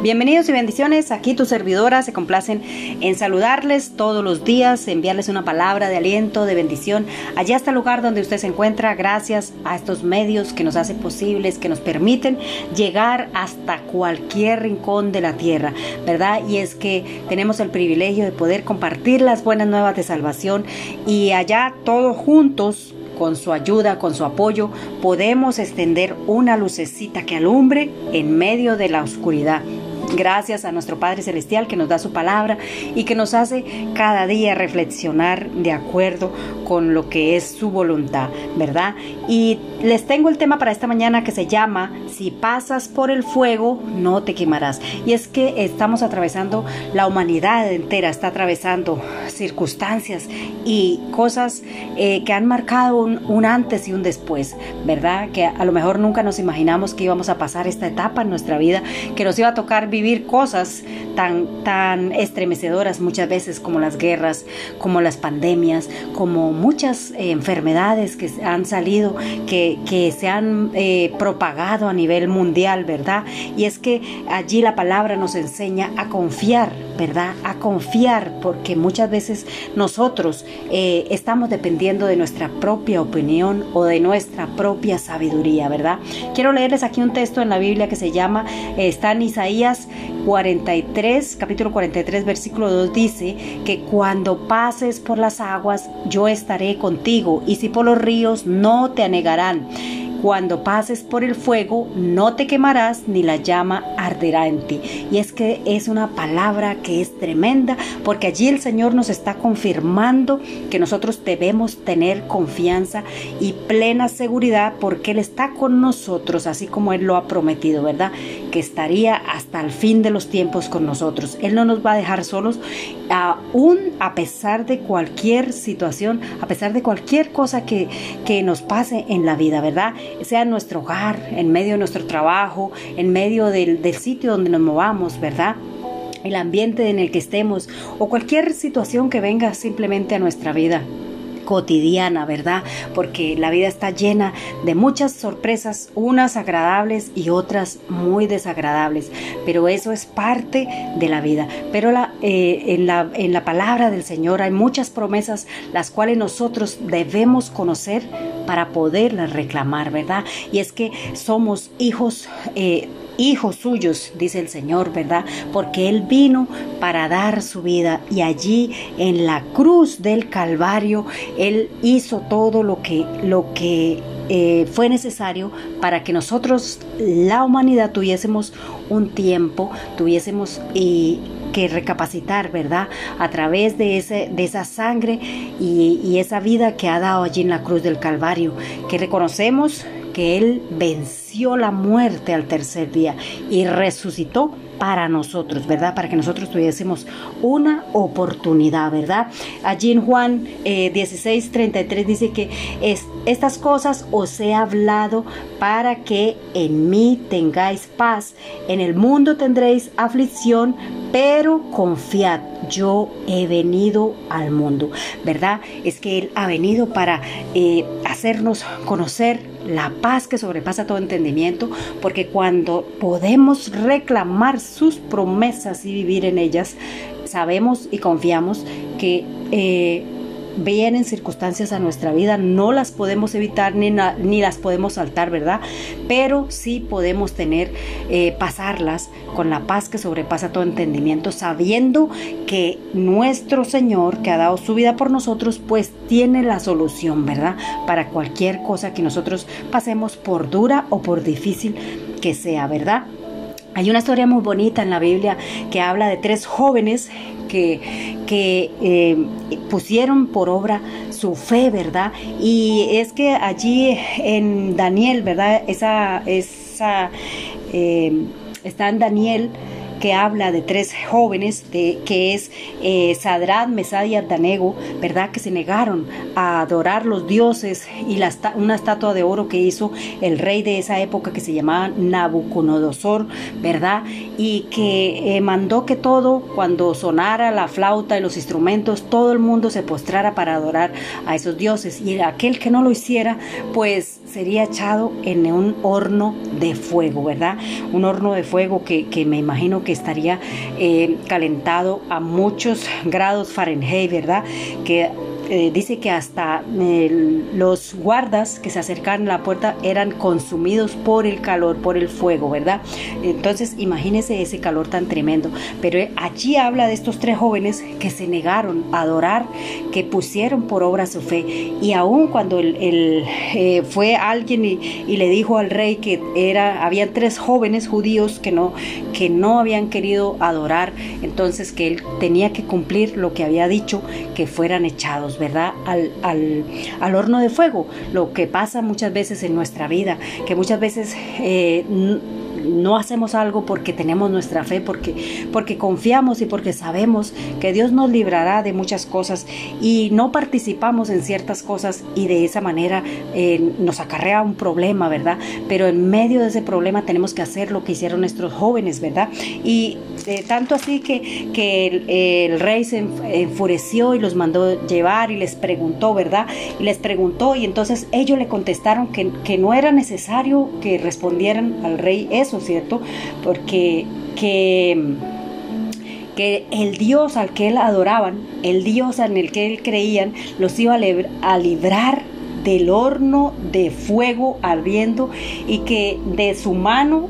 Bienvenidos y bendiciones. Aquí tus servidoras se complacen en saludarles todos los días, enviarles una palabra de aliento, de bendición. Allá está el lugar donde usted se encuentra, gracias a estos medios que nos hacen posibles, que nos permiten llegar hasta cualquier rincón de la tierra, ¿verdad? Y es que tenemos el privilegio de poder compartir las buenas nuevas de salvación y allá todos juntos con su ayuda, con su apoyo, podemos extender una lucecita que alumbre en medio de la oscuridad. Gracias a nuestro Padre Celestial que nos da su palabra y que nos hace cada día reflexionar de acuerdo con lo que es su voluntad, ¿verdad? Y les tengo el tema para esta mañana que se llama Si pasas por el fuego, no te quemarás. Y es que estamos atravesando, la humanidad entera está atravesando circunstancias y cosas eh, que han marcado un, un antes y un después, ¿verdad? Que a lo mejor nunca nos imaginamos que íbamos a pasar esta etapa en nuestra vida, que nos iba a tocar vivir cosas tan, tan estremecedoras muchas veces como las guerras, como las pandemias, como muchas eh, enfermedades que han salido, que, que se han eh, propagado a nivel mundial, ¿verdad? Y es que allí la palabra nos enseña a confiar, ¿verdad? A confiar, porque muchas veces nosotros eh, estamos dependiendo de nuestra propia opinión o de nuestra propia sabiduría, ¿verdad? Quiero leerles aquí un texto en la Biblia que se llama, está en Isaías 43, capítulo 43, versículo 2 dice que cuando pases por las aguas, yo estaré contigo, y si por los ríos, no te anegarán. Cuando pases por el fuego, no te quemarás, ni la llama arderá en ti. Y es que es una palabra que es tremenda, porque allí el Señor nos está confirmando que nosotros debemos tener confianza y plena seguridad, porque Él está con nosotros, así como Él lo ha prometido, ¿verdad? Que estaría hasta el fin de los tiempos con nosotros. Él no nos va a dejar solos, aún a pesar de cualquier situación, a pesar de cualquier cosa que, que nos pase en la vida, ¿verdad? Sea en nuestro hogar, en medio de nuestro trabajo, en medio del, del sitio donde nos movamos, ¿verdad? El ambiente en el que estemos o cualquier situación que venga simplemente a nuestra vida cotidiana, ¿verdad? Porque la vida está llena de muchas sorpresas, unas agradables y otras muy desagradables, pero eso es parte de la vida. Pero la, eh, en, la, en la palabra del Señor hay muchas promesas las cuales nosotros debemos conocer para poderlas reclamar, ¿verdad? Y es que somos hijos eh, hijos suyos, dice el Señor, ¿verdad? Porque Él vino para dar su vida y allí en la cruz del Calvario Él hizo todo lo que, lo que eh, fue necesario para que nosotros, la humanidad, tuviésemos un tiempo, tuviésemos... y que recapacitar, ¿verdad? A través de, ese, de esa sangre y, y esa vida que ha dado allí en la cruz del Calvario, que reconocemos que Él venció la muerte al tercer día y resucitó para nosotros, ¿verdad? Para que nosotros tuviésemos una oportunidad, ¿verdad? Allí en Juan eh, 16, 33 dice que es, estas cosas os he hablado para que en mí tengáis paz. En el mundo tendréis aflicción, pero confiad, yo he venido al mundo, ¿verdad? Es que Él ha venido para eh, hacernos conocer la paz que sobrepasa todo entendimiento, porque cuando podemos reclamar sus promesas y vivir en ellas, sabemos y confiamos que eh, vienen circunstancias a nuestra vida, no las podemos evitar ni, ni las podemos saltar, ¿verdad? Pero sí podemos tener, eh, pasarlas con la paz que sobrepasa todo entendimiento, sabiendo que nuestro Señor, que ha dado su vida por nosotros, pues tiene la solución, ¿verdad? Para cualquier cosa que nosotros pasemos por dura o por difícil que sea, ¿verdad? Hay una historia muy bonita en la Biblia que habla de tres jóvenes que, que eh, pusieron por obra su fe, ¿verdad? Y es que allí en Daniel, ¿verdad? Esa, esa eh, está en Daniel que habla de tres jóvenes, de, que es eh, Sadrat, Mesad y Abdanego, ¿verdad? Que se negaron a adorar los dioses y la, una estatua de oro que hizo el rey de esa época que se llamaba Nabucodonosor, ¿verdad? y que eh, mandó que todo, cuando sonara la flauta y los instrumentos, todo el mundo se postrara para adorar a esos dioses. Y aquel que no lo hiciera, pues sería echado en un horno de fuego, ¿verdad? Un horno de fuego que, me imagino que estaría eh, calentado a muchos grados Fahrenheit, ¿verdad? Que eh, dice que hasta eh, los guardas que se acercaban a la puerta eran consumidos por el calor, por el fuego, ¿verdad? Entonces imagínese ese calor tan tremendo. Pero allí habla de estos tres jóvenes que se negaron a adorar, que pusieron por obra su fe. Y aún cuando el, eh, fue alguien y, le dijo al rey que era, habían tres jóvenes judíos que no, que no habían querido adorar, entonces que él tenía que cumplir lo que había dicho, que fueran echados. ¿verdad? Al, al, horno de fuego, lo que pasa muchas veces en nuestra vida, que muchas veces eh, no hacemos algo porque tenemos nuestra fe, porque, porque confiamos y porque sabemos que Dios nos librará de muchas cosas y no participamos en ciertas cosas y de esa manera eh, nos acarrea un problema, ¿verdad? Pero en medio de ese problema tenemos que hacer lo que hicieron nuestros jóvenes, ¿verdad? Y tanto así que, que el, rey se enfureció y los mandó llevar y les preguntó, ¿verdad? Y les preguntó y entonces ellos le contestaron que, que no era necesario que respondieran al rey eso ¿cierto? Porque que, que el Dios al que él adoraban, el Dios en el que él creían, los iba a librar del horno de fuego ardiendo y que de su mano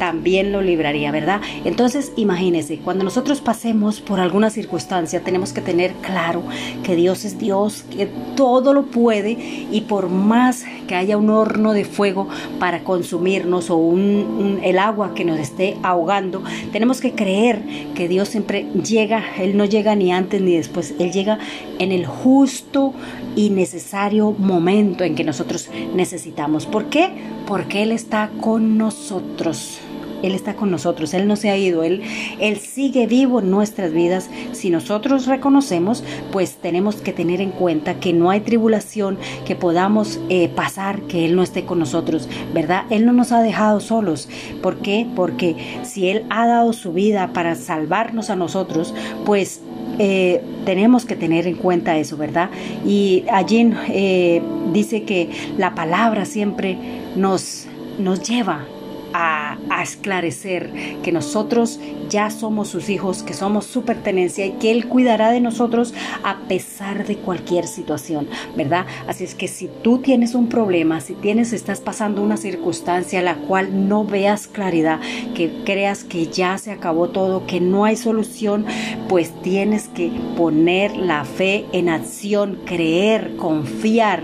también lo libraría, ¿verdad? Entonces, imagínense, cuando nosotros pasemos por alguna circunstancia, tenemos que tener claro que Dios es Dios, que todo lo puede y por más que haya un horno de fuego para consumirnos o un, el agua que nos esté ahogando, tenemos que creer que Dios siempre llega, Él no llega ni antes ni después, Él llega en el justo y necesario momento en que nosotros necesitamos. ¿Por qué? Porque Él está con nosotros. Él está con nosotros, Él no se ha ido, Él, Él sigue vivo en nuestras vidas. Si nosotros reconocemos, pues tenemos que tener en cuenta que no hay tribulación que podamos eh, pasar que Él no esté con nosotros, ¿verdad? Él no nos ha dejado solos. ¿Por qué? Porque si Él ha dado su vida para salvarnos a nosotros, pues eh, tenemos que tener en cuenta eso, ¿verdad? Y allí eh, dice que la palabra siempre nos, nos lleva a, esclarecer que nosotros ya somos sus hijos, que somos su pertenencia y que Él cuidará de nosotros a pesar de cualquier situación, ¿verdad? Así es que si tú tienes un problema, si tienes, estás pasando una circunstancia a la cual no veas claridad, que creas que ya se acabó todo, que no hay solución, pues tienes que poner la fe en acción, creer, confiar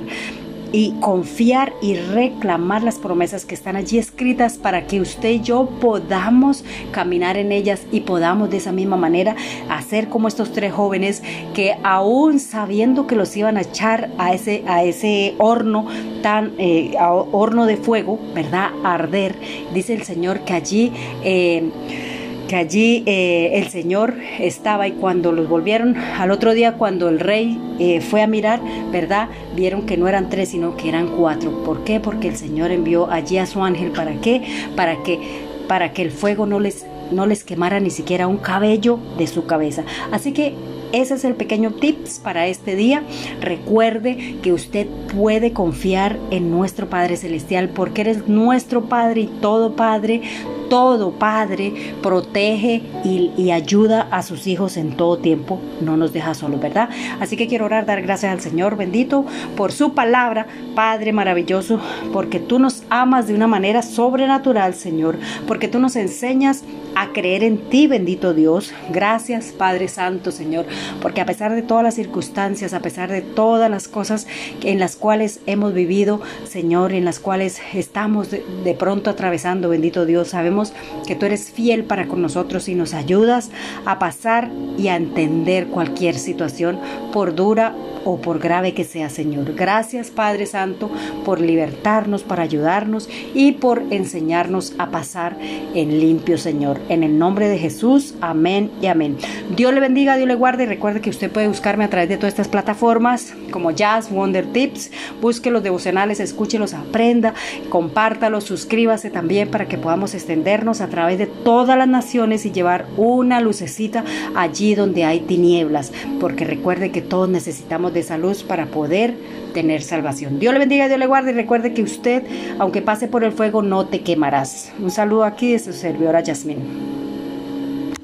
y confiar y reclamar las promesas que están allí escritas para que usted y yo podamos caminar en ellas y podamos de esa misma manera hacer como estos tres jóvenes que aún sabiendo que los iban a echar a ese, a ese horno tan eh, horno de fuego, ¿verdad? arder, dice el Señor que allí eh, que allí eh, el Señor estaba y cuando los volvieron al otro día, cuando el rey eh, fue a mirar, ¿verdad? Vieron que no eran tres, sino que eran cuatro. ¿Por qué? Porque el Señor envió allí a su ángel. ¿Para qué? Para que, para que el fuego no les, no les quemara ni siquiera un cabello de su cabeza. Así que ese es el pequeño tips para este día. Recuerde que usted puede confiar en nuestro Padre Celestial porque eres nuestro Padre y todo Padre todo Padre protege y, ayuda a sus hijos en todo tiempo, no nos deja solos, ¿verdad? Así que quiero orar, dar gracias al Señor bendito por su palabra, Padre maravilloso, porque tú nos amas de una manera sobrenatural, Señor, porque tú nos enseñas a creer en ti, bendito Dios. Gracias, Padre Santo, Señor, porque a pesar de todas las circunstancias, a pesar de todas las cosas en las cuales hemos vivido, Señor, en las cuales estamos de, de pronto atravesando, bendito Dios, que tú eres fiel para con nosotros y nos ayudas a pasar y a entender cualquier situación, por dura o por grave que sea, Señor. Gracias, Padre Santo, por libertarnos, para ayudarnos y por enseñarnos a pasar en limpio, Señor. En el nombre de Jesús, amén y amén. Dios le bendiga, Dios le guarde y recuerde que usted puede buscarme a través de todas estas plataformas como Jazz Wonder Tips. Busque los devocionales, escúchelos, aprenda, compártalos, suscríbase también para que podamos extender a través de todas las naciones y llevar una lucecita allí donde hay tinieblas, porque recuerde que todos necesitamos de esa luz para poder tener salvación. Dios le bendiga, Dios le guarde y recuerde que usted, aunque pase por el fuego, no te quemarás. Un saludo aquí de su servidora Yasmín.